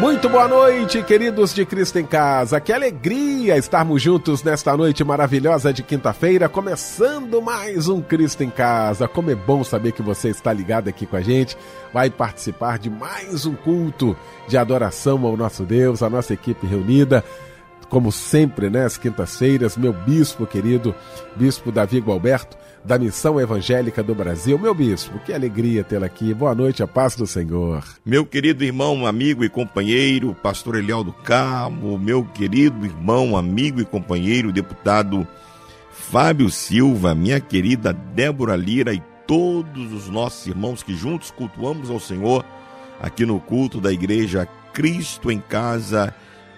Muito boa noite, queridos de Cristo em Casa. Que alegria estarmos juntos nesta noite maravilhosa de quinta-feira, começando mais um Cristo em Casa. Como é bom saber que você está ligado aqui com a gente, vai participar de mais um culto de adoração ao nosso Deus, a nossa equipe reunida como sempre, né, quintas-feiras, meu bispo querido, bispo Davi Gualberto, da Missão Evangélica do Brasil. Meu bispo, que alegria tê-lo aqui. Boa noite, a paz do Senhor. Meu querido irmão, amigo e companheiro, pastor Eliel do Carmo, meu querido irmão, amigo e companheiro, deputado Fábio Silva, minha querida Débora Lira e todos os nossos irmãos que juntos cultuamos ao Senhor aqui no culto da igreja Cristo em Casa.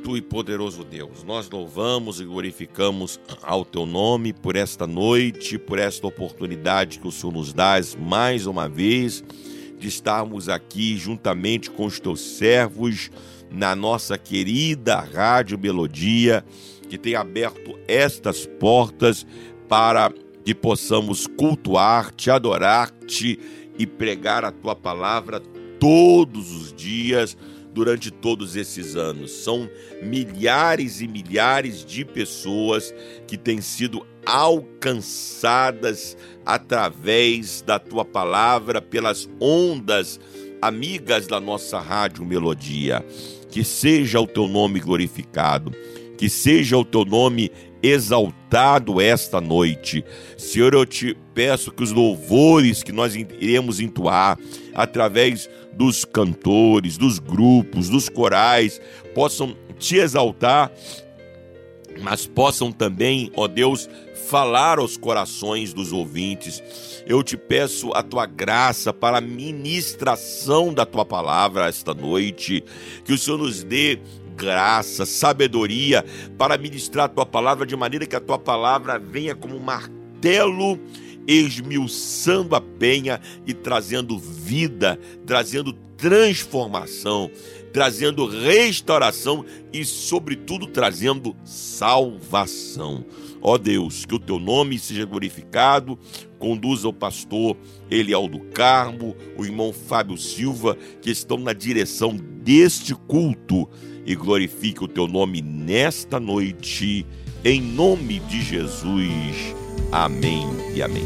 Bendito e poderoso Deus, nós louvamos e glorificamos ao teu nome por esta noite, por esta oportunidade que o Senhor nos dá mais uma vez de estarmos aqui juntamente com os teus servos na nossa querida Rádio Melodia, que tem aberto estas portas para que possamos cultuar-te, adorar-te e pregar a tua palavra todos os dias durante todos esses anos. São milhares e milhares de pessoas que têm sido alcançadas através da tua palavra, pelas ondas amigas da nossa rádio Melodia. Que seja o teu nome glorificado, que seja o teu nome exaltado esta noite. Senhor, eu te peço que os louvores que nós iremos entoar através dos cantores, dos grupos, dos corais, possam te exaltar, mas possam também, ó Deus, falar aos corações dos ouvintes. Eu te peço a tua graça para a ministração da tua palavra esta noite, que o Senhor nos dê graça, sabedoria para ministrar a tua palavra de maneira que a tua palavra venha como um martelo esmiuçando a penha e trazendo vida, trazendo transformação, trazendo restauração e, sobretudo, trazendo salvação. Ó Deus, que o teu nome seja glorificado, conduza o pastor Eliel do Carmo, o irmão Fábio Silva, que estão na direção deste culto e glorifique o teu nome nesta noite, em nome de Jesus. Amém e amém.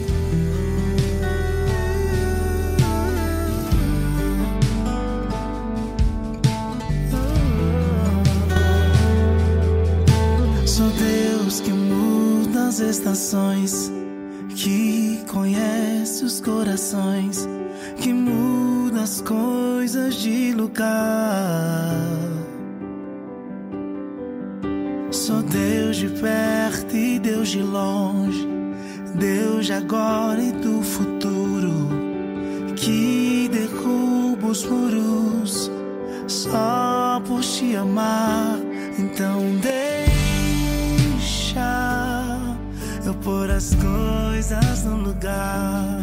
Sou Deus que muda as estações, que conhece os corações, que muda as coisas de lugar. De longe, Deus de agora e do futuro, que derruba os muros só por te amar. Então deixa eu pôr as coisas no lugar.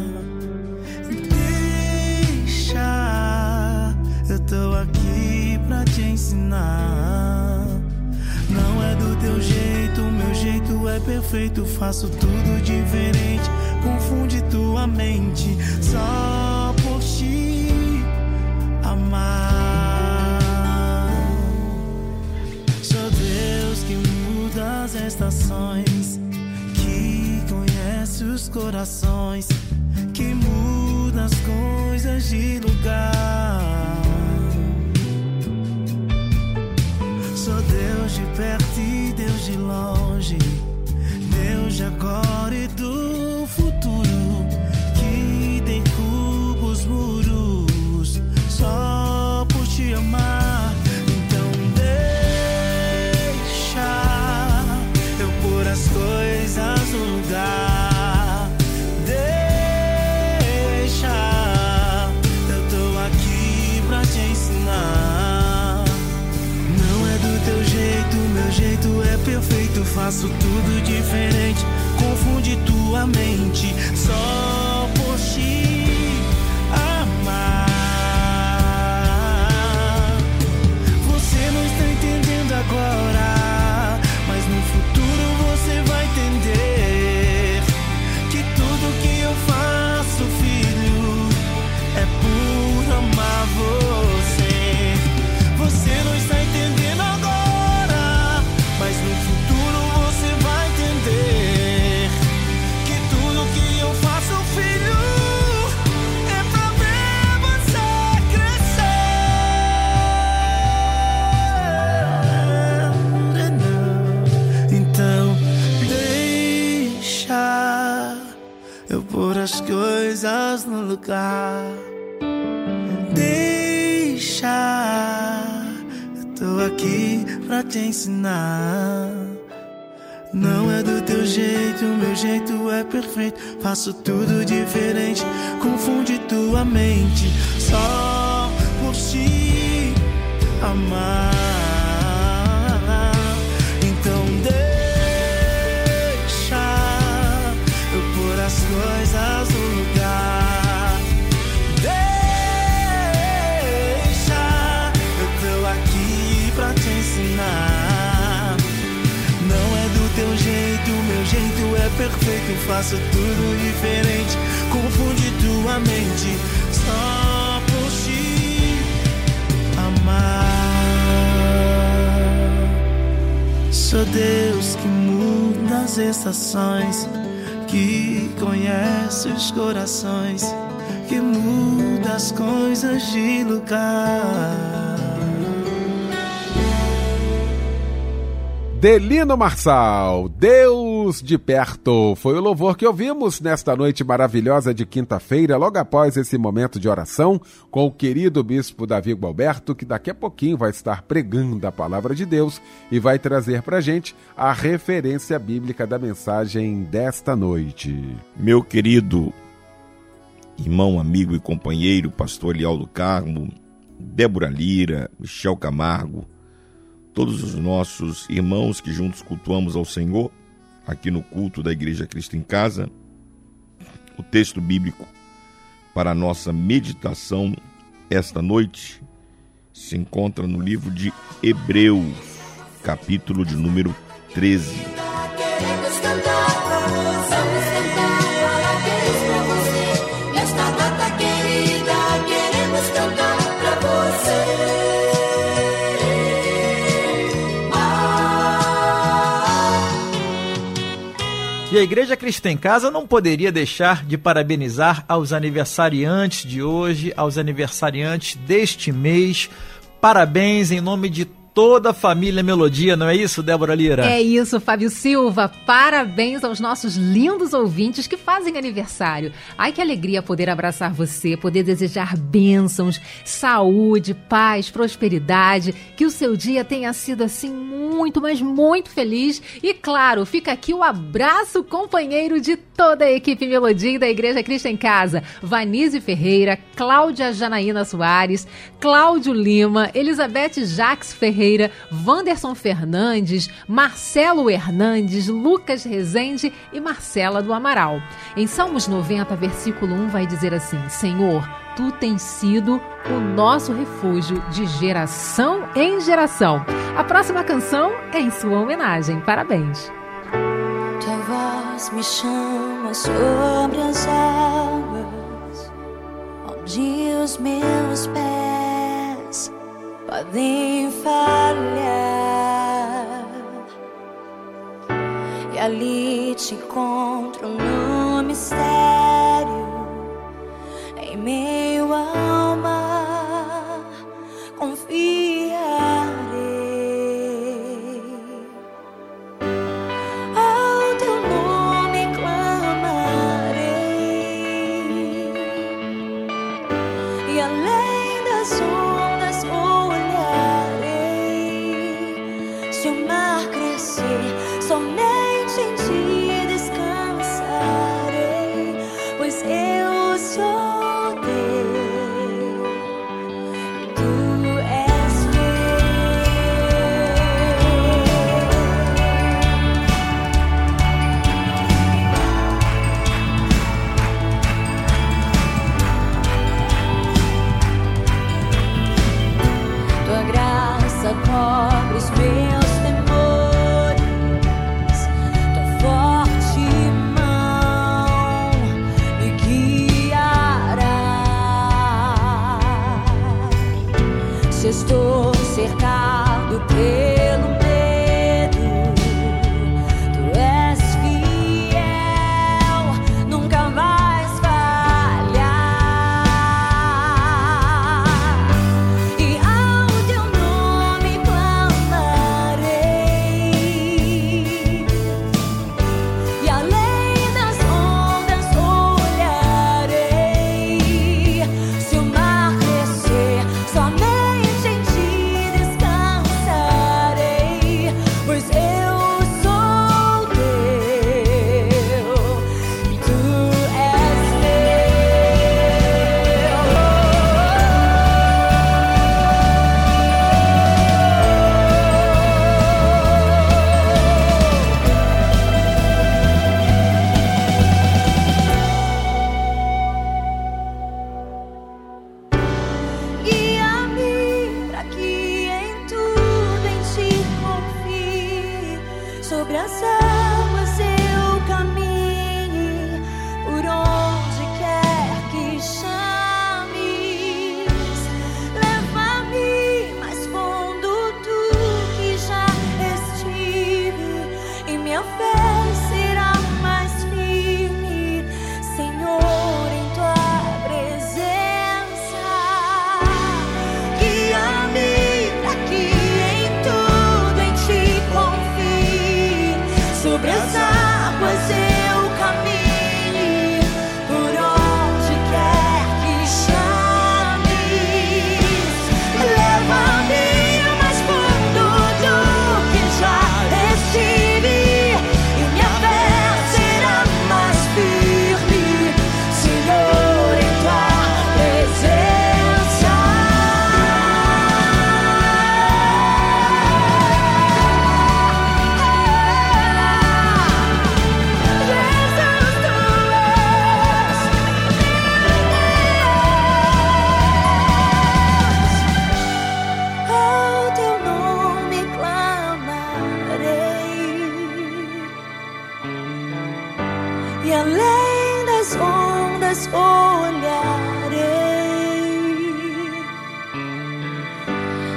Deixa, eu tô aqui pra te ensinar do teu jeito, meu jeito é perfeito, faço tudo diferente, confunde tua mente só por ti amar. Só Deus que muda as estações, que conhece os corações, que muda as coisas de lugar. Sou Deus de perto e Deus de longe, Deus de agora e do perfeito. Faço tudo diferente, confunde tua mente só por te lugar. Deixa, eu tô aqui pra te ensinar. Não é do teu jeito, meu jeito é perfeito. Faço tudo diferente, confunde tua mente só por te amar. Perfeito. Faço tudo diferente, confunde tua mente só por te amar. Sou Deus que muda as estações, que conhece os corações, que muda as coisas de lugar. Delino Marçal, Deus de perto, foi o louvor que ouvimos nesta noite maravilhosa de quinta-feira, logo após esse momento de oração, com o querido bispo Davi Gualberto, que daqui a pouquinho vai estar pregando a palavra de Deus e vai trazer pra gente a referência bíblica da mensagem desta noite. Meu querido irmão, amigo e companheiro, pastor Elial do Carmo, Débora Lira, Michel Camargo, todos os nossos irmãos que juntos cultuamos ao Senhor, aqui no culto da Igreja Cristo em Casa, o texto bíblico para a nossa meditação esta noite se encontra no livro de Hebreus, capítulo de número 13. E a Igreja Cristã em Casa não poderia deixar de parabenizar aos aniversariantes de hoje, aos aniversariantes deste mês. Parabéns em nome de toda a família Melodia, não é isso, Débora Lira? É isso, Fábio Silva. Parabéns aos nossos lindos ouvintes que fazem aniversário. Ai, que alegria poder abraçar você, poder desejar bênçãos, saúde, paz, prosperidade. Que o seu dia tenha sido assim muito, mas muito feliz. E claro, fica aqui o abraço companheiro de toda a equipe Melodia da Igreja Cristo em Casa. Vanise Ferreira, Cláudia Janaína Soares, Cláudio Lima, Elizabeth Jaques Ferreira, Wanderson Fernandes, Marcelo Hernandes, Lucas Rezende e Marcela do Amaral. Em Salmos 90, versículo 1 vai dizer assim: Senhor, tu tens sido o nosso refúgio de geração em geração. A próxima canção é em sua homenagem. Parabéns. Tua voz me chama sobre as águas, onde os meus pés podem falhar. e ali te encontro no mistério, em meio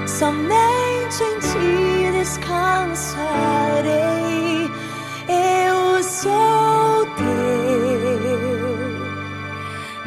Somente em ti descansarei. Eu sou teu,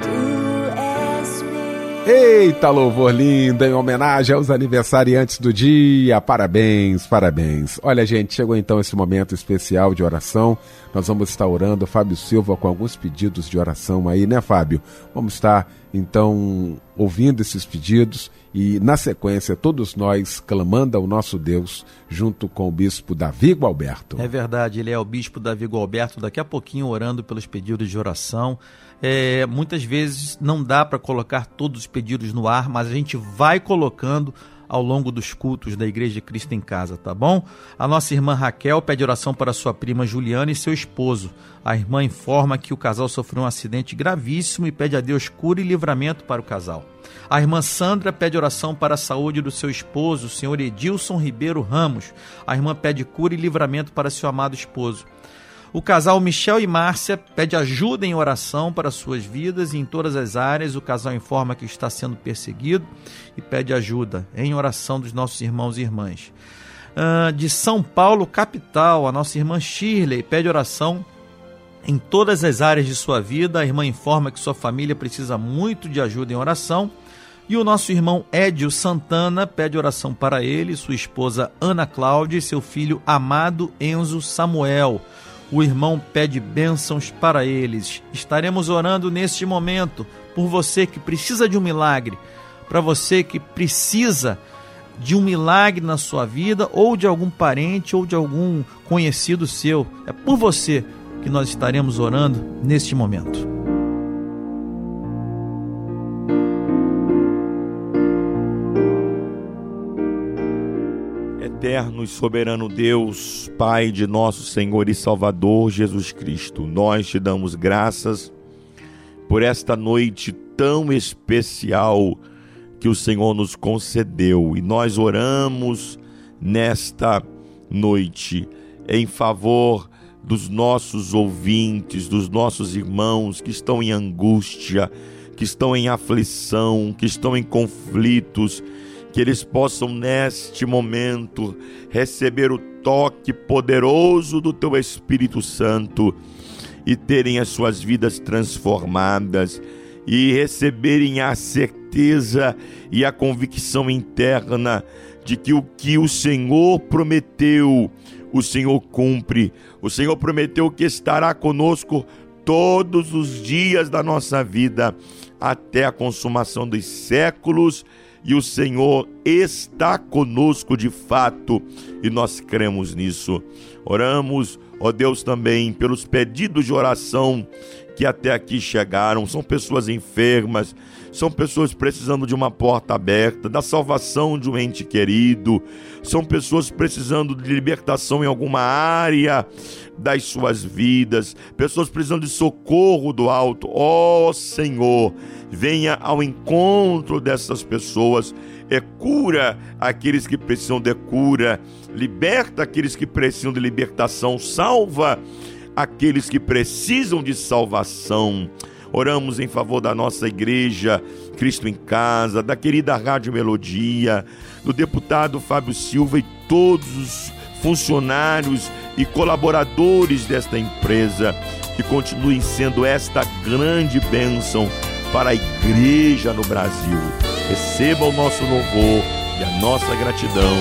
tu és meu. Eita, louvor lindo, em homenagem aos aniversariantes do dia. Parabéns, parabéns. Olha, gente, chegou então esse momento especial de oração. Nós vamos estar orando, Fábio Silva, com alguns pedidos de oração aí, né, Fábio? Vamos estar, então, ouvindo esses pedidos e, na sequência, todos nós clamando ao nosso Deus, junto com o bispo Davi Gualberto. É verdade, ele é o bispo Davi Gualberto, daqui a pouquinho orando pelos pedidos de oração. É, muitas vezes não dá para colocar todos os pedidos no ar, mas a gente vai colocando ao longo dos cultos da Igreja Cristo em Casa, tá bom? A nossa irmã Raquel pede oração para sua prima Juliana e seu esposo. A irmã informa que o casal sofreu um acidente gravíssimo e pede a Deus cura e livramento para o casal. A irmã Sandra pede oração para a saúde do seu esposo, o senhor Edilson Ribeiro Ramos. A irmã pede cura e livramento para seu amado esposo. O casal Michel e Márcia pede ajuda em oração para suas vidas e em todas as áreas. O casal informa que está sendo perseguido e pede ajuda em oração dos nossos irmãos e irmãs. ah, de São Paulo, capital. A nossa irmã Shirley pede oração em todas as áreas de sua vida. A irmã informa que sua família precisa muito de ajuda em oração. E o nosso irmão Édio Santana pede oração para ele, sua esposa Ana Cláudia e seu filho amado Enzo Samuel. O irmão pede bênçãos para eles. Estaremos orando neste momento por você que precisa de um milagre, para você que precisa de um milagre na sua vida, ou de algum parente, ou de algum conhecido seu. É por você que nós estaremos orando neste momento. Eterno e soberano Deus, Pai de nosso Senhor e Salvador Jesus Cristo, nós te damos graças por esta noite tão especial que o Senhor nos concedeu. E nós oramos nesta noite em favor dos nossos ouvintes, dos nossos irmãos que estão em angústia, que estão em aflição, que estão em conflitos, que eles possam neste momento receber o toque poderoso do teu Espírito Santo e terem as suas vidas transformadas e receberem a certeza e a convicção interna de que o que o Senhor prometeu, o Senhor cumpre. O Senhor prometeu que estará conosco todos os dias da nossa vida até a consumação dos séculos. E o Senhor está conosco de fato, e nós cremos nisso. Oramos, ó Deus, também pelos pedidos de oração que até aqui chegaram, são pessoas enfermas, são pessoas precisando de uma porta aberta, da salvação de um ente querido, são pessoas precisando de libertação em alguma área das suas vidas, pessoas precisando de socorro do alto. Ó oh, Senhor, venha ao encontro dessas pessoas, é cura aqueles que precisam de cura, liberta aqueles que precisam de libertação, salva aqueles que precisam de salvação. Oramos em favor da nossa igreja, Cristo em Casa, da querida Rádio Melodia, do deputado Fábio Silva e todos os funcionários e colaboradores desta empresa, que continuem sendo esta grande bênção para a igreja no Brasil. Receba o nosso louvor e a nossa gratidão,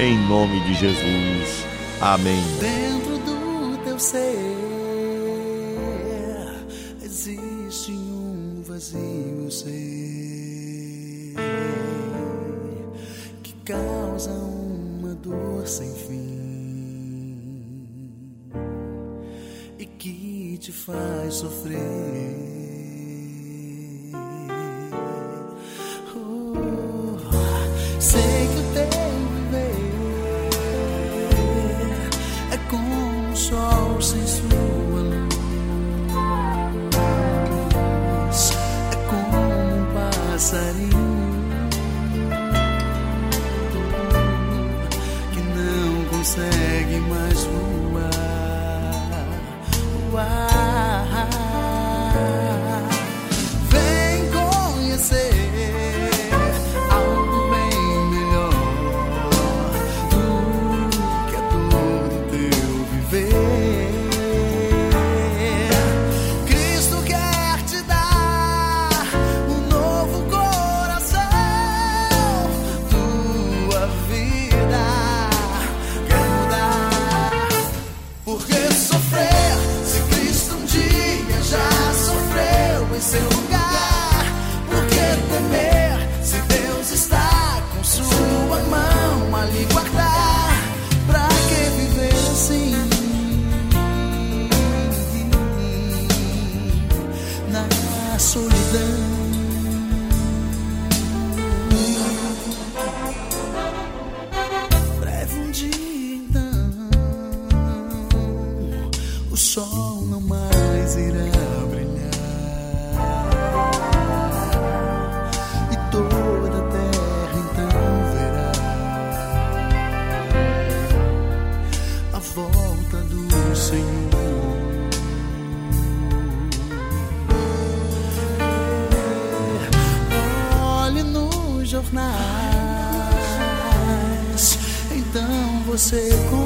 em nome de Jesus. Amém. Dentro do teu ser vazio ser que causa uma dor sem fim e que te faz sofrer. Você compreenderá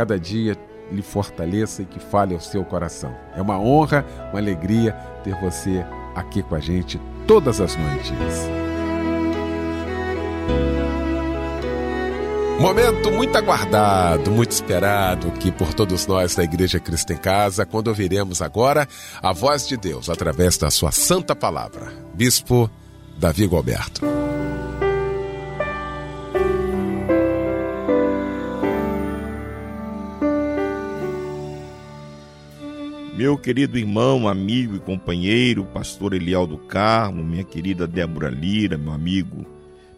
cada dia, lhe fortaleça e que fale ao seu coração. É uma honra, uma alegria ter você aqui com a gente todas as noites. Momento muito aguardado, muito esperado aqui por todos nós da Igreja Cristo em Casa, quando ouviremos agora a voz de Deus através da sua santa palavra. Bispo Davi Galberto. Meu querido irmão, amigo e companheiro, pastor Eliel do Carmo, minha querida Débora Lira, meu amigo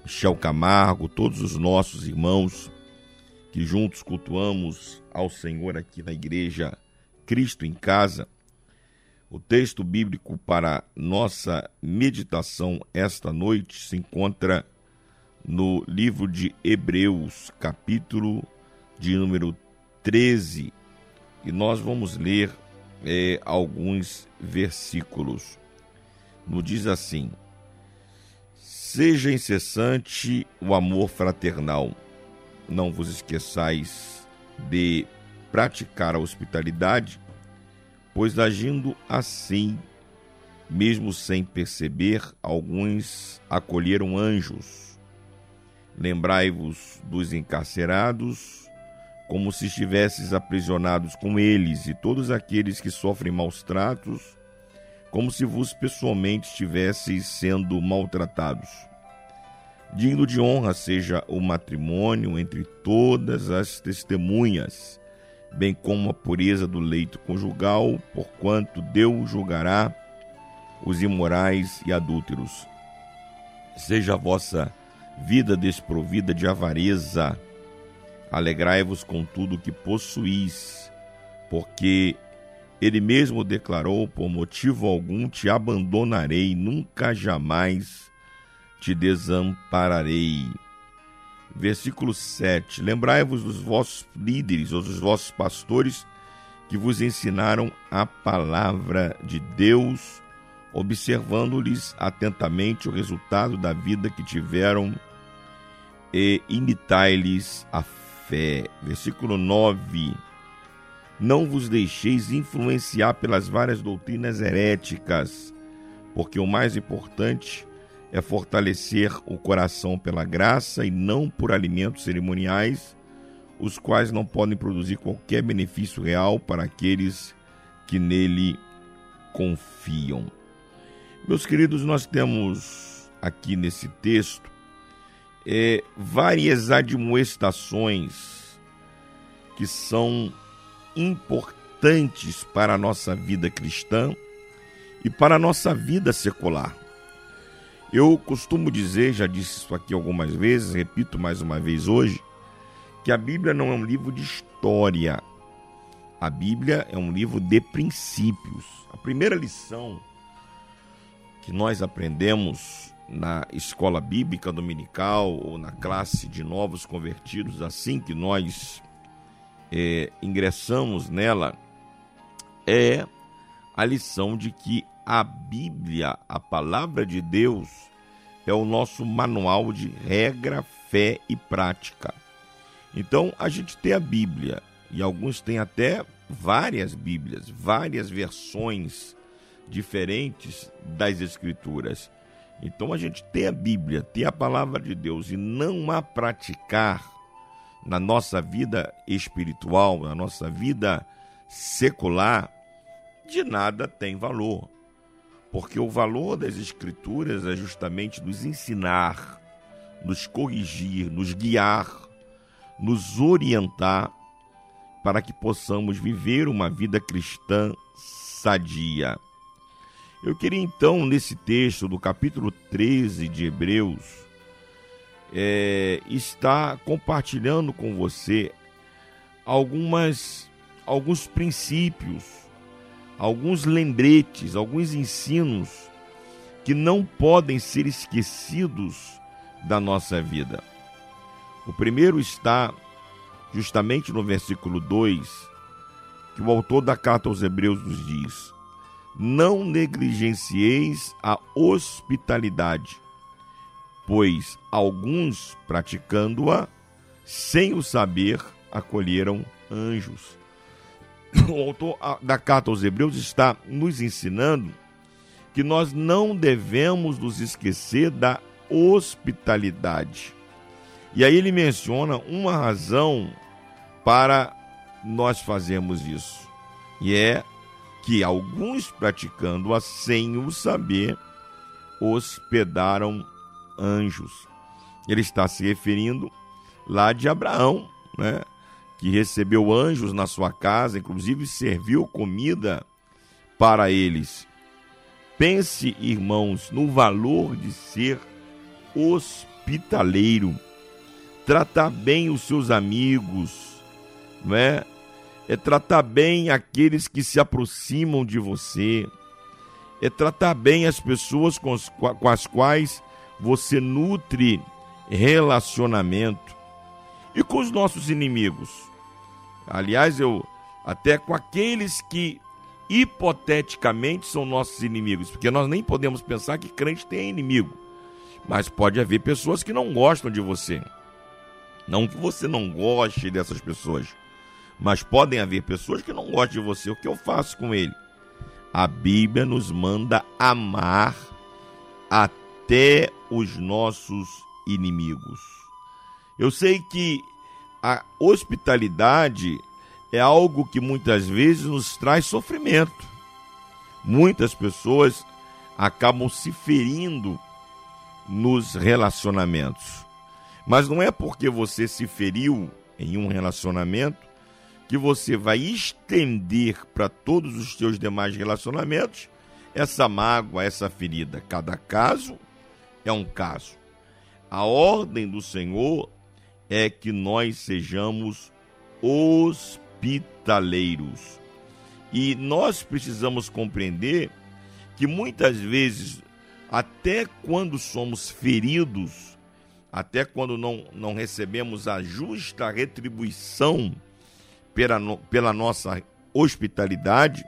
Michel Camargo, todos os nossos irmãos que juntos cultuamos ao Senhor aqui na igreja Cristo em Casa. O texto bíblico para nossa meditação esta noite se encontra no livro de Hebreus, capítulo de número 13, e nós vamos ler é, alguns versículos. No diz assim: Seja incessante o amor fraternal, não vos esqueçais de praticar a hospitalidade, pois agindo assim, mesmo sem perceber, alguns acolheram anjos. Lembrai-vos dos encarcerados, como se estivesses aprisionados com eles, e todos aqueles que sofrem maus tratos, como se vos pessoalmente estivesseis sendo maltratados. Digno de honra seja o matrimônio entre todas as testemunhas, bem como a pureza do leito conjugal, porquanto Deus julgará os imorais e adúlteros. Seja a vossa vida desprovida de avareza, Alegrai-vos com tudo que possuís, porque ele mesmo declarou: por motivo algum te abandonarei, nunca jamais te desampararei. Versículo 7: Lembrai-vos dos vossos líderes ou dos vossos pastores que vos ensinaram a palavra de Deus, observando-lhes atentamente o resultado da vida que tiveram e imitai-lhes a fé. Versículo 9: Não vos deixeis influenciar pelas várias doutrinas heréticas, porque o mais importante é fortalecer o coração pela graça e não por alimentos cerimoniais, os quais não podem produzir qualquer benefício real para aqueles que nele confiam. Meus queridos, nós temos aqui nesse texto é, várias admoestações que são importantes para a nossa vida cristã e para a nossa vida secular. Eu costumo dizer, já disse isso aqui algumas vezes, repito mais uma vez hoje, que a Bíblia não é um livro de história. A Bíblia é um livro de princípios. A primeira lição que nós aprendemos na escola bíblica dominical ou na classe de novos convertidos, assim que nós é, ingressamos nela, é a lição de que a Bíblia, a palavra de Deus, é o nosso manual de regra, fé e prática. Então a gente tem a Bíblia e alguns têm até várias Bíblias, várias versões diferentes das Escrituras. Então a gente tem a Bíblia, tem a palavra de Deus e não a praticar na nossa vida espiritual, na nossa vida secular, de nada tem valor. Porque o valor das Escrituras é justamente nos ensinar, nos corrigir, nos guiar, nos orientar para que possamos viver uma vida cristã sadia. Eu queria então, nesse texto do capítulo 13 de Hebreus, é, estar compartilhando com você algumas, alguns princípios alguns lembretes, alguns ensinos que não podem ser esquecidos da nossa vida. O primeiro está justamente no versículo 2, que o autor da carta aos Hebreus nos diz: Não negligencieis a hospitalidade, pois alguns praticando-a, sem o saber, acolheram anjos o autor da carta aos Hebreus está nos ensinando que nós não devemos nos esquecer da hospitalidade. E aí ele menciona uma razão para nós fazermos isso. E é que alguns praticando-a sem o saber hospedaram anjos. Ele está se referindo lá de Abraão, né? que recebeu anjos na sua casa, inclusive serviu comida para eles. Pense, irmãos, no valor de ser hospitaleiro, tratar bem os seus amigos, não é? Tratar bem aqueles que se aproximam de você, é tratar bem as pessoas com, as, com as quais você nutre relacionamento. E com os nossos inimigos? Aliás, eu até com aqueles que hipoteticamente são nossos inimigos, porque nós nem podemos pensar que crente tem inimigo. Mas pode haver pessoas que não gostam de você. Não que você não goste dessas pessoas, mas podem haver pessoas que não gostam de você. O que eu faço com ele? A Bíblia nos manda amar até os nossos inimigos. Eu sei que a hospitalidade é algo que muitas vezes nos traz sofrimento. Muitas pessoas acabam se ferindo nos relacionamentos. Mas não é porque você se feriu em um relacionamento que você vai estender para todos os seus demais relacionamentos essa mágoa, essa ferida. Cada caso é um caso. A ordem do Senhor é que nós sejamos hospitaleiros. E nós precisamos compreender que muitas vezes, até quando somos feridos, até quando não, não recebemos a justa retribuição pela, pela nossa hospitalidade,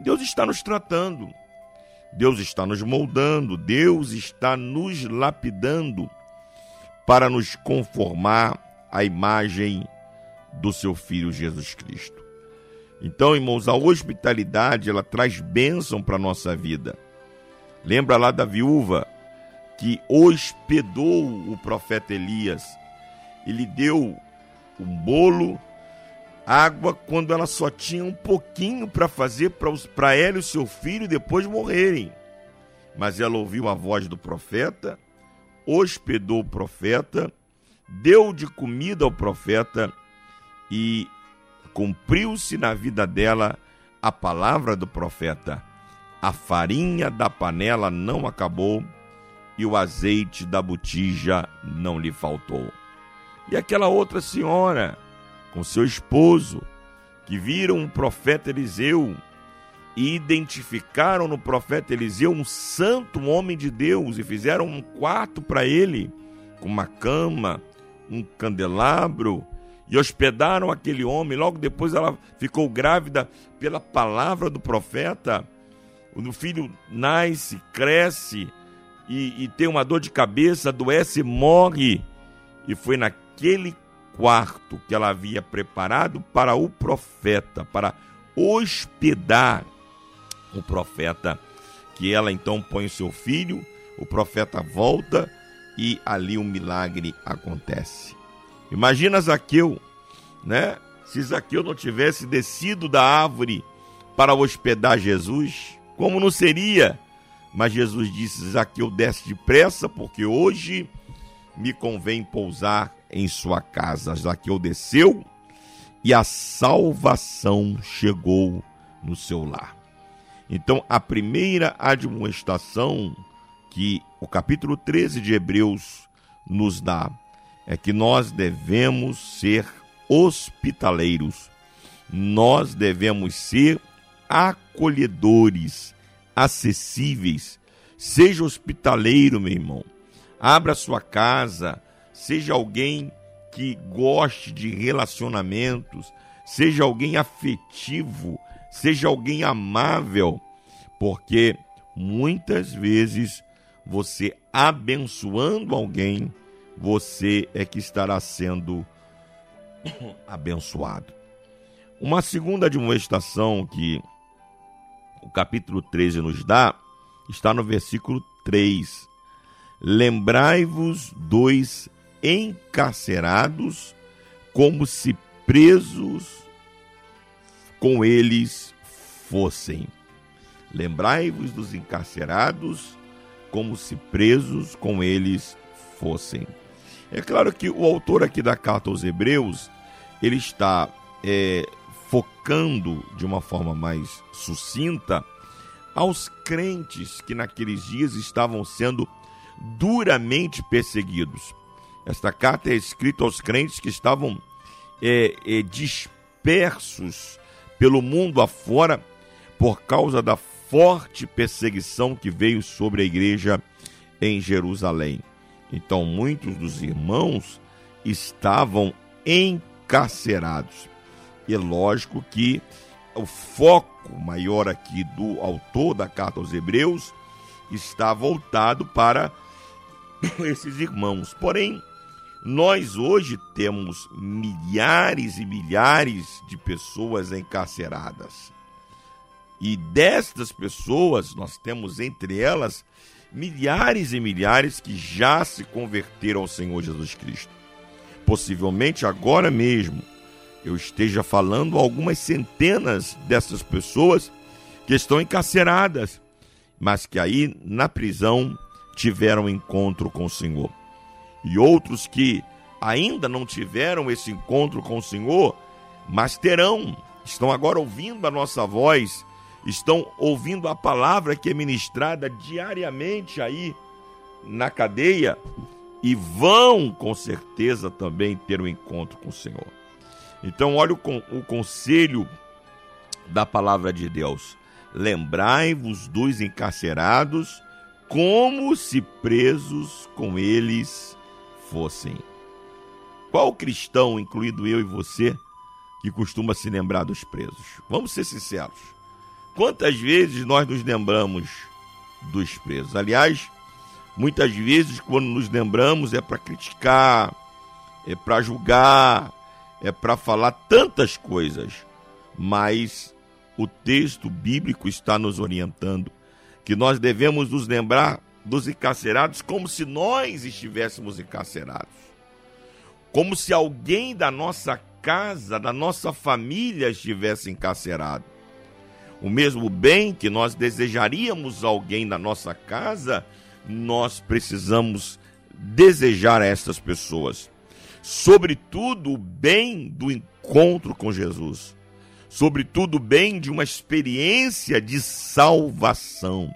Deus está nos tratando, Deus está nos moldando, Deus está nos lapidando para nos conformar à imagem do seu Filho Jesus Cristo. Então, irmãos, a hospitalidade ela traz bênção para a nossa vida. Lembra lá da viúva que hospedou o profeta Elias. Ele deu um bolo, água, quando ela só tinha um pouquinho para fazer para ela e o seu filho depois morrerem. Mas ela ouviu a voz do profeta, hospedou o profeta, deu de comida ao profeta e cumpriu-se na vida dela a palavra do profeta. A farinha da panela não acabou e o azeite da botija não lhe faltou. E aquela outra senhora, com seu esposo, que viram o profeta Eliseu e identificaram no profeta Eliseu um santo homem de Deus e fizeram um quarto para ele, com uma cama, um candelabro, e hospedaram aquele homem. Logo depois ela ficou grávida pela palavra do profeta. O filho nasce, cresce e, e tem uma dor de cabeça, adoece e morre. E foi naquele quarto que ela havia preparado para o profeta, para hospedar o profeta, que ela então põe o seu filho, o profeta volta e ali um milagre acontece. Imagina Zaqueu, né? Se Zaqueu não tivesse descido da árvore para hospedar Jesus, como não seria? Mas Jesus disse: Zaqueu, desce depressa, porque hoje me convém pousar em sua casa. Zaqueu desceu e a salvação chegou no seu lar. Então, a primeira admoestação que o capítulo 13 de Hebreus nos dá é que nós devemos ser hospitaleiros. Nós devemos ser acolhedores, acessíveis. Seja hospitaleiro, meu irmão. Abra sua casa, seja alguém que goste de relacionamentos, seja alguém afetivo, seja alguém amável, porque muitas vezes você abençoando alguém, você é que estará sendo abençoado. Uma segunda admoestação que o capítulo 13 nos dá está no versículo 3. Lembrai-vos dos encarcerados como se presos com eles fossem. Lembrai-vos dos encarcerados como se presos com eles fossem. É claro que o autor aqui da carta aos Hebreus ele está é, focando de uma forma mais sucinta aos crentes que naqueles dias estavam sendo duramente perseguidos. Esta carta é escrita aos crentes que estavam é, é, dispersos pelo mundo afora por causa da forte perseguição que veio sobre a igreja em Jerusalém. Então, muitos dos irmãos estavam encarcerados. E é lógico que o foco maior aqui do autor da carta aos Hebreus está voltado para esses irmãos. Porém, nós hoje temos milhares e milhares de pessoas encarceradas. E destas pessoas, nós temos entre elas milhares e milhares que já se converteram ao Senhor Jesus Cristo. Possivelmente agora mesmo eu esteja falando algumas centenas dessas pessoas que estão encarceradas, mas que aí na prisão tiveram encontro com o Senhor. E outros que ainda não tiveram esse encontro com o Senhor, mas terão, estão agora ouvindo a nossa voz, estão ouvindo a palavra que é ministrada diariamente aí na cadeia e vão com certeza também ter um encontro com o Senhor. Então, olha o, o conselho da palavra de Deus: lembrai-vos dos encarcerados, como se presos com eles fossem. Qual cristão, incluído eu e você, que costuma se lembrar dos presos? Vamos ser sinceros. Quantas vezes nós nos lembramos dos presos? Aliás, muitas vezes, quando nos lembramos, é para criticar, é para julgar, é para falar tantas coisas, mas o texto bíblico está nos orientando que nós devemos nos lembrar dos encarcerados como se nós estivéssemos encarcerados. Como se alguém da nossa casa, da nossa família estivesse encarcerado. O mesmo bem que nós desejaríamos alguém da nossa casa, nós precisamos desejar a estas pessoas. Sobretudo o bem do encontro com Jesus sobretudo bem de uma experiência de salvação.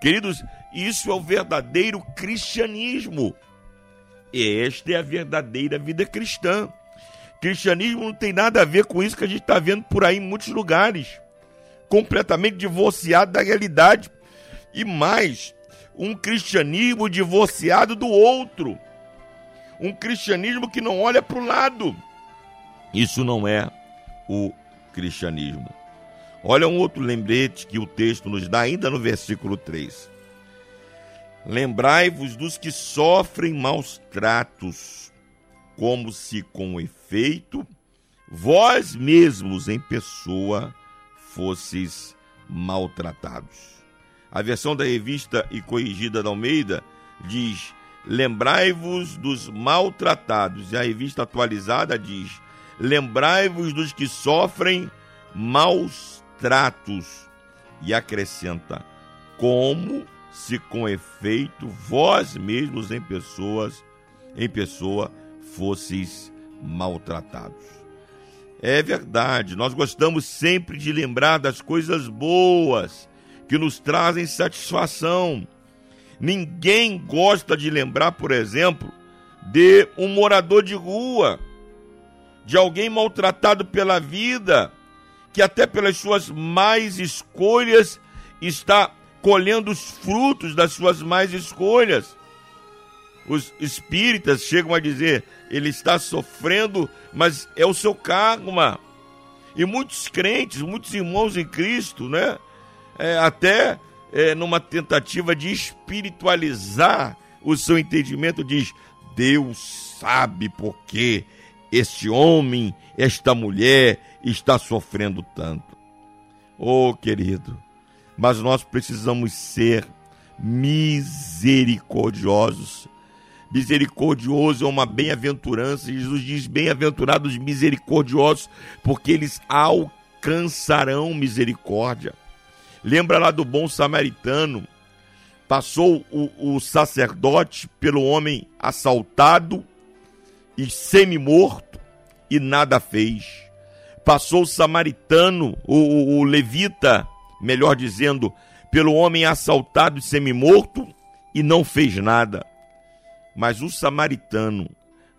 Queridos, isso é o verdadeiro cristianismo. Esta é a verdadeira vida cristã. Cristianismo não tem nada a ver com isso que a gente está vendo por aí em muitos lugares. Completamente divorciado da realidade. E mais, um cristianismo divorciado do outro. Um cristianismo que não olha para o lado. Isso não é o cristianismo. Olha um outro lembrete que o texto nos dá, ainda no versículo 3. Lembrai-vos dos que sofrem maus tratos, como se com efeito vós mesmos em pessoa fosseis maltratados. A versão da revista e corrigida da Almeida diz: Lembrai-vos dos maltratados. E a revista atualizada diz: lembrai-vos dos que sofrem maus tratos. E acrescenta: como se com efeito vós mesmos em pessoas, em pessoa, fosseis maltratados. É verdade, nós gostamos sempre de lembrar das coisas boas que nos trazem satisfação. Ninguém gosta de lembrar, por exemplo, de um morador de rua de alguém maltratado pela vida, que até pelas suas más escolhas está colhendo os frutos das suas más escolhas. Os espíritas chegam a dizer: ele está sofrendo, mas é o seu karma. E muitos crentes, muitos irmãos em Cristo, né? É, até é, numa tentativa de espiritualizar o seu entendimento, diz: Deus sabe por quê este homem, esta mulher está sofrendo tanto. Oh, querido, mas nós precisamos ser misericordiosos. Misericordioso é uma bem-aventurança. Jesus diz: Bem-aventurados misericordiosos, porque eles alcançarão misericórdia. Lembra lá do bom samaritano? Passou o, o sacerdote pelo homem assaltado e semi-morto e nada fez. Passou o samaritano, o, o, o levita, melhor dizendo, pelo homem assaltado e semi-morto e não fez nada. Mas o samaritano,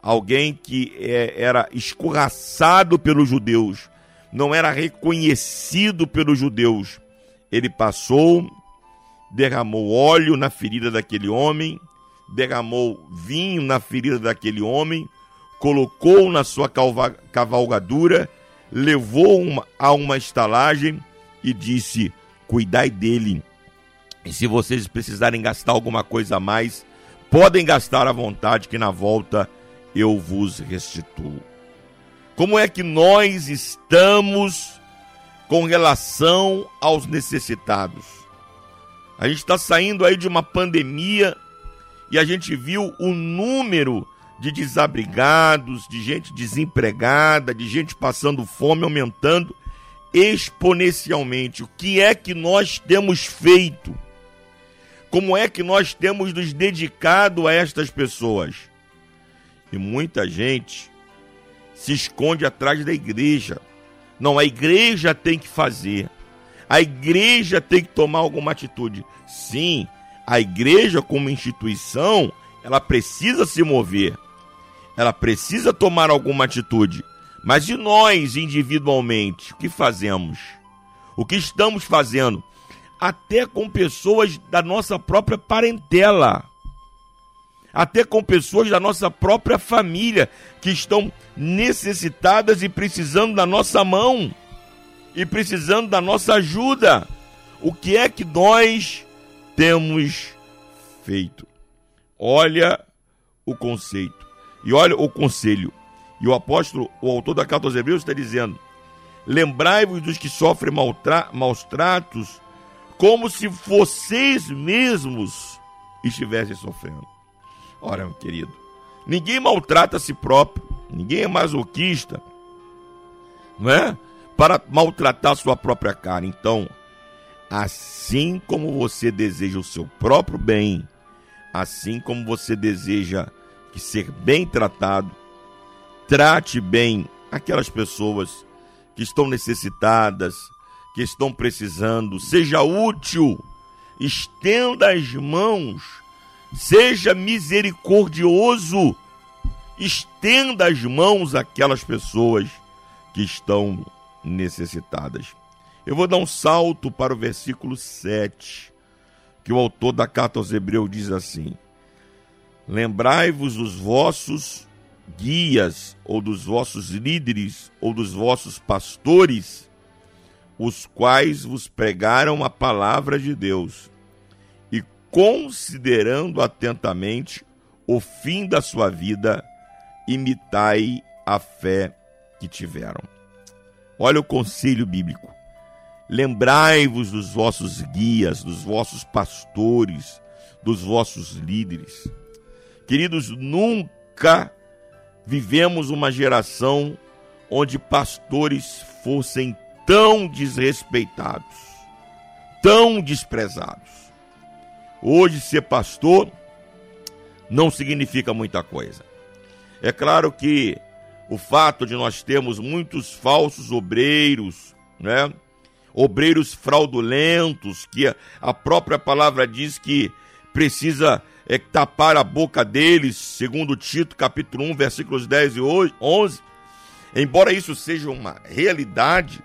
alguém que é, era escorraçado pelos judeus, não era reconhecido pelos judeus, ele passou, derramou óleo na ferida daquele homem, derramou vinho na ferida daquele homem, colocou na sua cavalgadura, levou uma, a uma estalagem e disse: Cuidai dele. E se vocês precisarem gastar alguma coisa a mais, podem gastar à vontade, que na volta eu vos restituo. Como é que nós estamos com relação aos necessitados? A gente está saindo aí de uma pandemia e a gente viu o número de desabrigados, de gente desempregada, de gente passando fome aumentando exponencialmente. O que é que nós temos feito? Como é que nós temos nos dedicado a estas pessoas? E muita gente se esconde atrás da igreja. Não, a igreja tem que fazer. A igreja tem que tomar alguma atitude. Sim, a igreja como instituição ela precisa se mover, ela precisa tomar alguma atitude. Mas e nós, individualmente, o que fazemos? O que estamos fazendo? Até com pessoas da nossa própria parentela, até com pessoas da nossa própria família que estão necessitadas e precisando da nossa mão e precisando da nossa ajuda. O que é que nós temos feito? Olha o conceito e olha o conselho. E o apóstolo, o autor da carta aos Hebreus, está dizendo: Lembrai-vos dos que sofrem maus tratos, como se vocês mesmos estivessem sofrendo. Ora, meu querido, ninguém maltrata a si próprio, ninguém é masoquista, não é? Para maltratar sua própria carne. Então, assim como você deseja o seu próprio bem, assim como você deseja que ser bem tratado, trate bem aquelas pessoas que estão necessitadas, que estão precisando, seja útil, estenda as mãos, seja misericordioso, estenda as mãos àquelas pessoas que estão necessitadas. Eu vou dar um salto para o versículo 7, que o autor da carta aos Hebreus diz assim: Lembrai-vos dos vossos guias, ou dos vossos líderes, ou dos vossos pastores, os quais vos pregaram a palavra de Deus, e considerando atentamente o fim da sua vida, imitai a fé que tiveram. Olha o conselho bíblico. Lembrai-vos dos vossos guias, dos vossos pastores, dos vossos líderes. Queridos, nunca vivemos uma geração onde pastores fossem tão desrespeitados, tão desprezados. Hoje, ser pastor não significa muita coisa. É claro que o fato de nós termos muitos falsos obreiros, né? Obreiros fraudulentos, que a própria palavra diz que precisa é, tapar a boca deles, segundo Tito, capítulo 1, versículos 10 e 11. Embora isso seja uma realidade,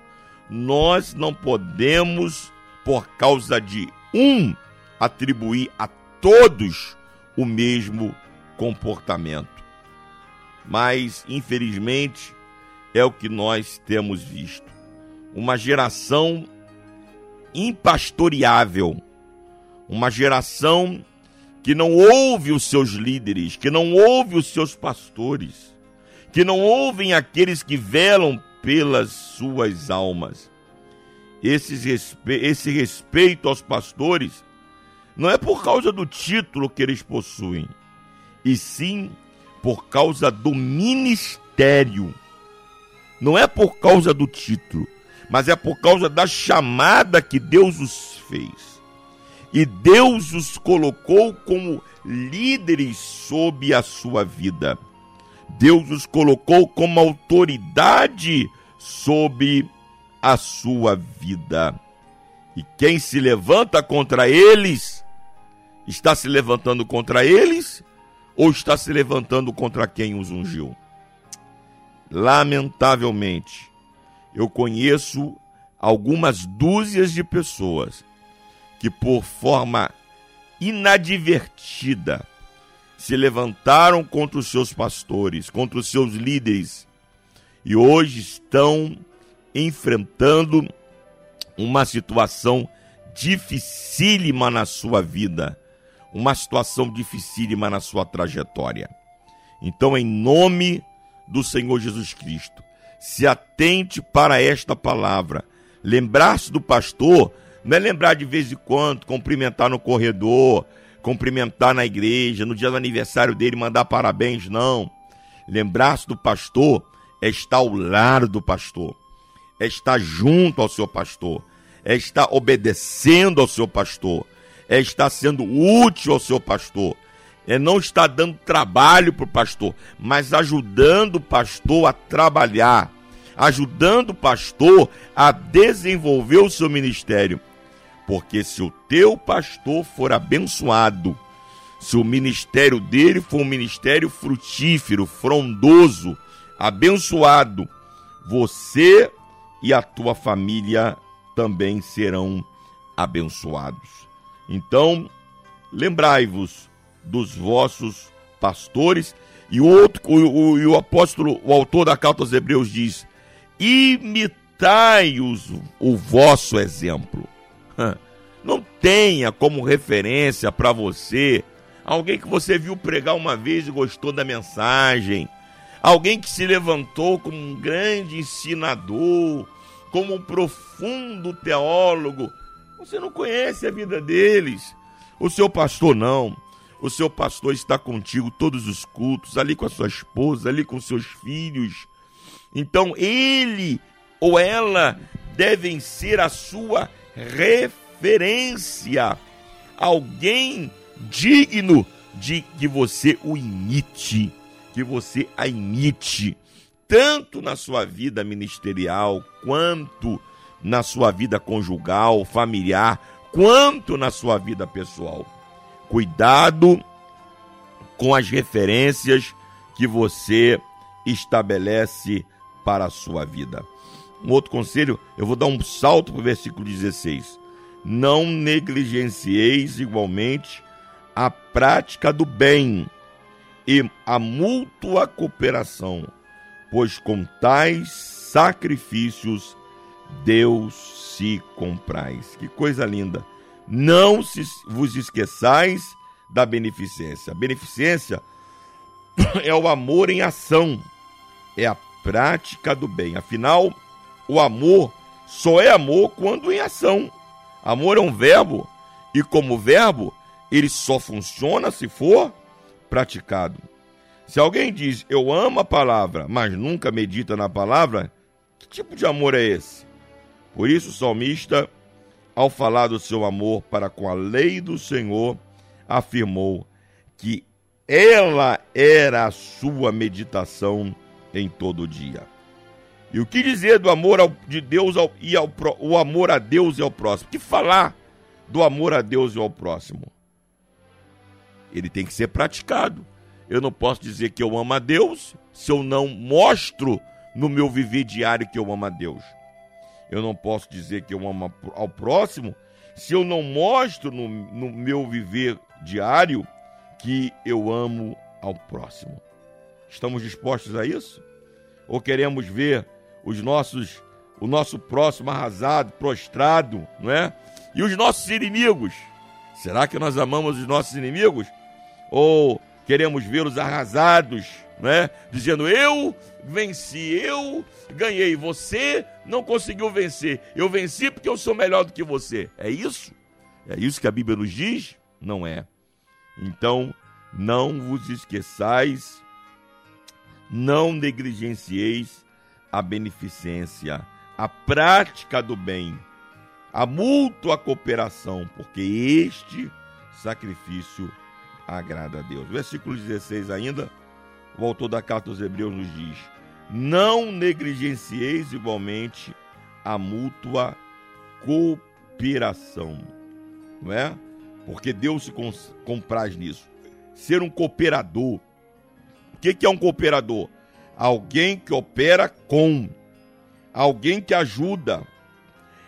nós não podemos, por causa de um, atribuir a todos o mesmo comportamento. Mas, infelizmente, é o que nós temos visto. Uma geração impastoreável, uma geração que não ouve os seus líderes, que não ouve os seus pastores, que não ouvem aqueles que velam pelas suas almas. Esse, esse respeito aos pastores não é por causa do título que eles possuem, e sim por causa do ministério. Não é por causa do título, mas é por causa da chamada que Deus os fez. E Deus os colocou como líderes sob a sua vida. Deus os colocou como autoridade sobre a sua vida. E quem se levanta contra eles, está se levantando contra eles ou está se levantando contra quem os ungiu? Lamentavelmente, eu conheço algumas dúzias de pessoas que por forma inadvertida se levantaram contra os seus pastores, contra os seus líderes e hoje estão enfrentando uma situação dificílima na sua vida, uma situação dificílima na sua trajetória. Então, em nome do Senhor Jesus Cristo, se atente para esta palavra. Lembrar-se do pastor não é lembrar de vez em quando, cumprimentar no corredor, cumprimentar na igreja, no dia do aniversário dele, mandar parabéns, não. Lembrar-se do pastor é estar ao lado do pastor, é estar junto ao seu pastor, é estar obedecendo ao seu pastor, é estar sendo útil ao seu pastor, é não estar dando trabalho para o pastor, mas ajudando o pastor a trabalhar, ajudando o pastor a desenvolver o seu ministério. Porque se o teu pastor for abençoado, se o ministério dele for um ministério frutífero, frondoso, abençoado, você e a tua família também serão abençoados. Então, lembrai-vos dos vossos pastores. E o outro, o, o, o, apóstolo, o autor da carta aos Hebreus diz: imitai-os o vosso exemplo. Não tenha como referência para você alguém que você viu pregar uma vez e gostou da mensagem, alguém que se levantou como um grande ensinador, como um profundo teólogo. Você não conhece a vida deles. O seu pastor não. O seu pastor está contigo todos os cultos, ali com a sua esposa, ali com seus filhos. Então ele ou ela devem ser a sua referência. Alguém digno de que você o imite, que você a imite, tanto na sua vida ministerial, quanto na sua vida conjugal, familiar, quanto na sua vida pessoal. Cuidado com as referências que você estabelece para a sua vida. Um outro conselho, eu vou dar um salto para o versículo 16. Não negligencieis igualmente a prática do bem e a mútua cooperação, pois com tais sacrifícios Deus se comprais. Que coisa linda! Não se, vos esqueçais da beneficência. A beneficência é o amor em ação, é a prática do bem. Afinal, o amor só é amor quando em ação. Amor é um verbo e, como verbo, ele só funciona se for praticado. Se alguém diz eu amo a palavra, mas nunca medita na palavra, que tipo de amor é esse? Por isso o salmista, ao falar do seu amor para com a lei do Senhor, afirmou que ela era a sua meditação em todo o dia. E o que dizer do amor ao, de Deus ao, e ao o amor a Deus e ao próximo? Que falar do amor a Deus e ao próximo? Ele tem que ser praticado. Eu não posso dizer que eu amo a Deus se eu não mostro no meu viver diário que eu amo a Deus eu não posso dizer que eu amo ao próximo se eu não mostro no, no meu viver diário que eu amo ao próximo. Estamos dispostos a isso? Ou queremos ver os nossos, o nosso próximo arrasado, prostrado, não é? E os nossos inimigos? Será que nós amamos os nossos inimigos? Ou queremos vê-los arrasados, né? Dizendo eu venci, eu ganhei, você não conseguiu vencer. Eu venci porque eu sou melhor do que você. É isso? É isso que a Bíblia nos diz? Não é. Então, não vos esqueçais, não negligencieis a beneficência, a prática do bem, a mútua cooperação, porque este sacrifício agrada a Deus. Versículo 16 ainda o autor da carta aos Hebreus nos diz: Não negligencieis igualmente a mútua cooperação, não é? Porque Deus se compraz nisso. Ser um cooperador. O que, que é um cooperador? Alguém que opera com, alguém que ajuda,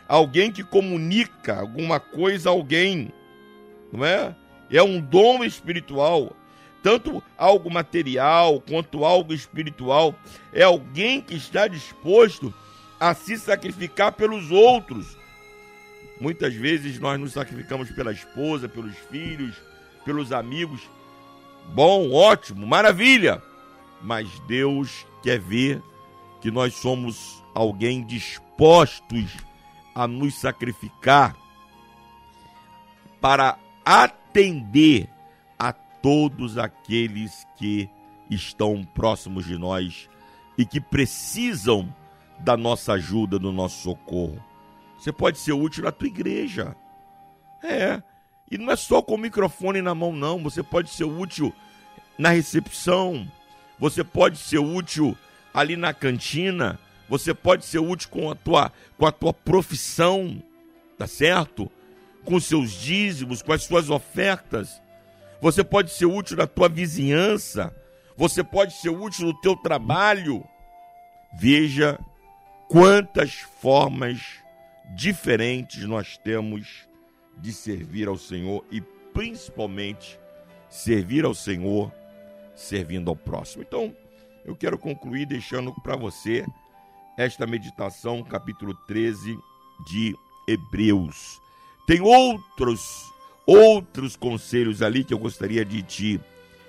alguém que comunica alguma coisa a alguém, não é? É um dom espiritual tanto algo material quanto algo espiritual. É alguém que está disposto a se sacrificar pelos outros. Muitas vezes nós nos sacrificamos pela esposa, pelos filhos, pelos amigos. Bom, ótimo, maravilha. Mas Deus quer ver que nós somos alguém dispostos a nos sacrificar para atender todos aqueles que estão próximos de nós e que precisam da nossa ajuda, do nosso socorro. Você pode ser útil na tua igreja. É. E não é só com o microfone na mão, não. Você pode ser útil na recepção. Você pode ser útil ali na cantina. Você pode ser útil com a tua, com a tua profissão, tá certo? Com seus dízimos, com as suas ofertas. você pode ser útil na tua vizinhança, você pode ser útil no teu trabalho. Veja quantas formas diferentes nós temos de servir ao Senhor e principalmente servir ao Senhor servindo ao próximo. Então, eu quero concluir deixando para você esta meditação, capítulo 13 de Hebreus. Tem outros outros conselhos ali que eu gostaria de te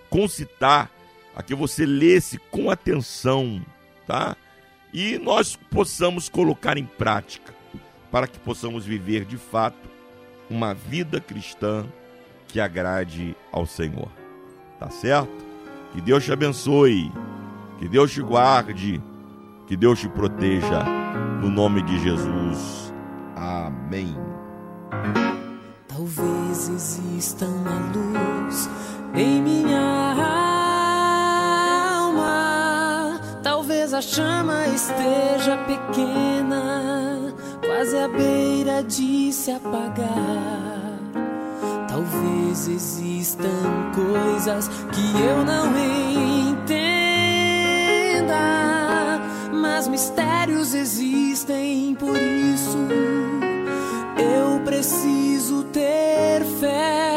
concitar a que você lesse com atenção, tá? E nós possamos colocar em prática para que possamos viver de fato uma vida cristã que agrade ao Senhor. Tá certo? Que Deus te abençoe, que Deus te guarde, que Deus te proteja, no nome de Jesus. Amém. Talvez exista uma luz em minha alma. Talvez a chama esteja pequena, quase à beira de se apagar. Talvez existam coisas que eu não entenda, mas mistérios existem, por isso eu preciso ter fé,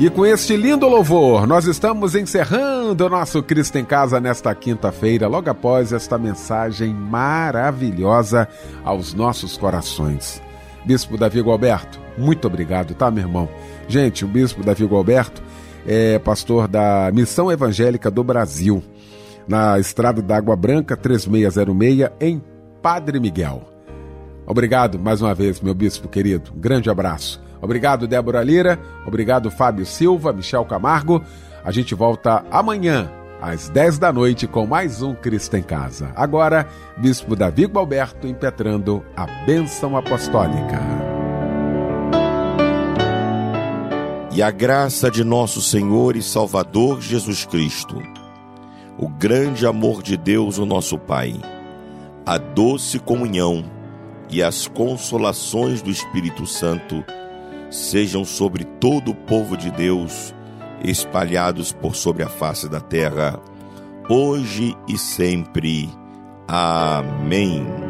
E com este lindo louvor, nós estamos encerrando o nosso Cristo em Casa nesta quinta-feira, logo após esta mensagem maravilhosa aos nossos corações. Bispo Davi Gualberto, muito obrigado, tá, meu irmão? Gente, o Bispo Davi Gualberto é pastor da Missão Evangélica do Brasil, na Estrada da Água Branca 3606, em Padre Miguel. Obrigado mais uma vez, meu bispo querido. Um grande abraço. Obrigado, Débora Lira. Obrigado, Fábio Silva, Michel Camargo. A gente volta amanhã, às 10 da noite, com mais um Cristo em Casa. Agora, Bispo Davi Gualberto impetrando a bênção apostólica. E a graça de nosso Senhor e Salvador Jesus Cristo, o grande amor de Deus, o nosso Pai, a doce comunhão e as consolações do Espírito Santo sejam sobre todo o povo de Deus, espalhados por sobre a face da terra, hoje e sempre. Amém.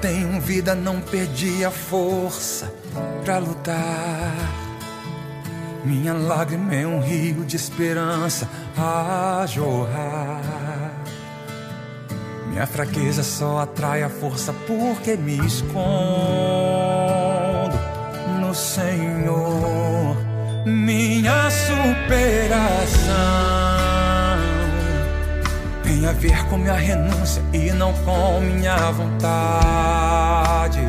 Tenho vida, não perdi a força pra lutar. Minha lágrima é um rio de esperança a jorrar. Minha fraqueza só atrai a força porque me escondo no Senhor. Minha superação tem a ver com minha renúncia e não com minha vontade.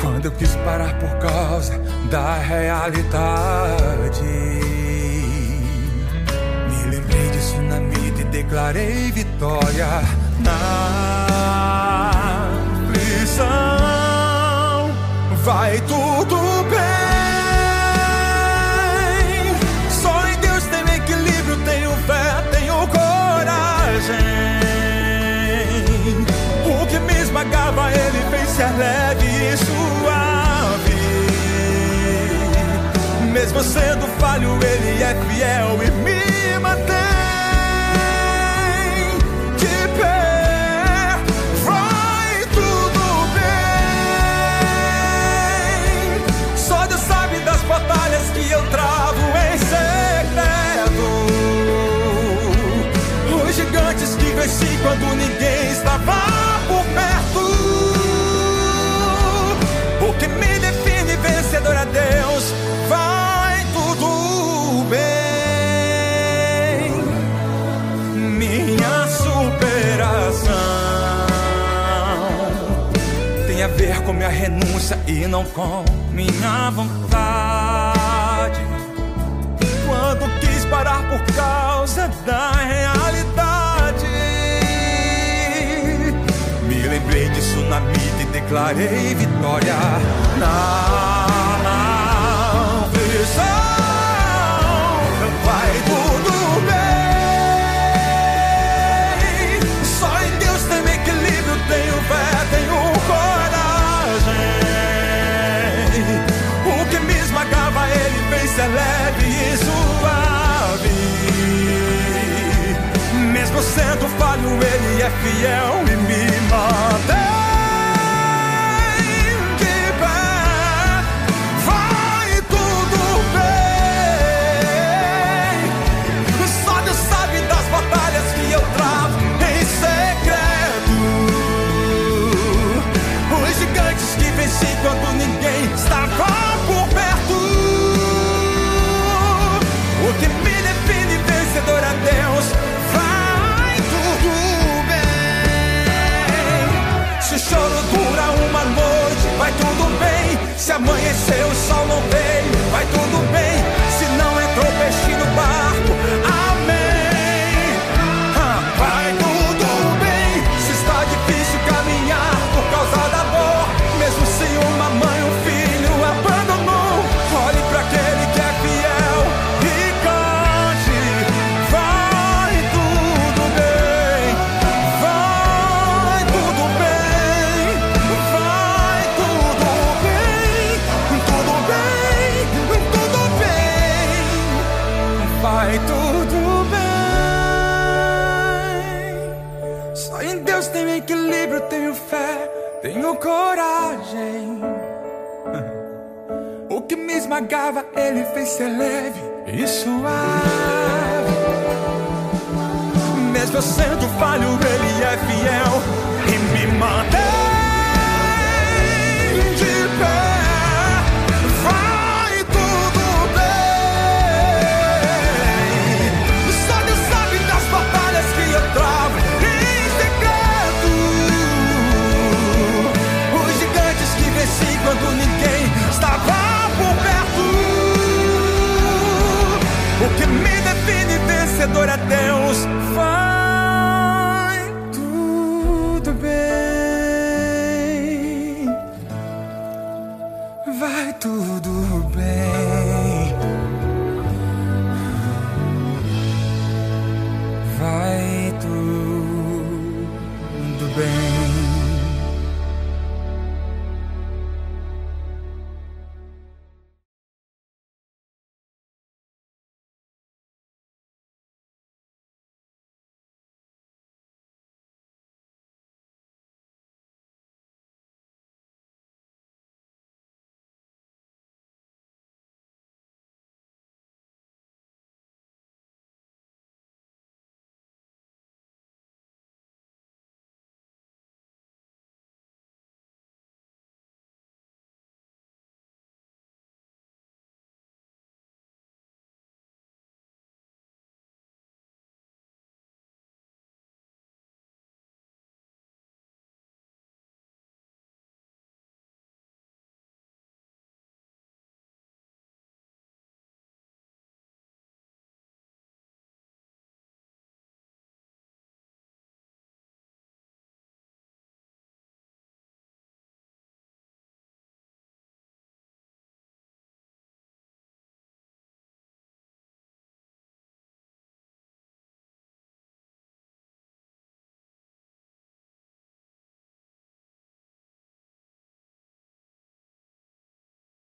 Quando eu quis parar por causa da realidade, me lembrei disso na vida e declarei vitória na prisão. Vai tudo coragem. O que me esmagava, ele fez ser leve e suave. Mesmo sendo falho, ele é fiel e me quando ninguém estava por perto. O que me define vencedor é Deus. Vai tudo bem. Minha superação tem a ver com minha renúncia e não com minha vontade. Quando quis parar por causa da realidade, disso na vida e declarei vitória na prisão. Vai tudo bem. Só em Deus tem equilíbrio, tenho fé, tenho coragem. O que me esmagava, ele fez ser leve e suave. Mesmo sendo falho, ele é fiel e me mantém. Amanheceu, o sol não veio, pagava, ele fez ser leve e suave. Mesmo eu sendo falho, ele é fiel.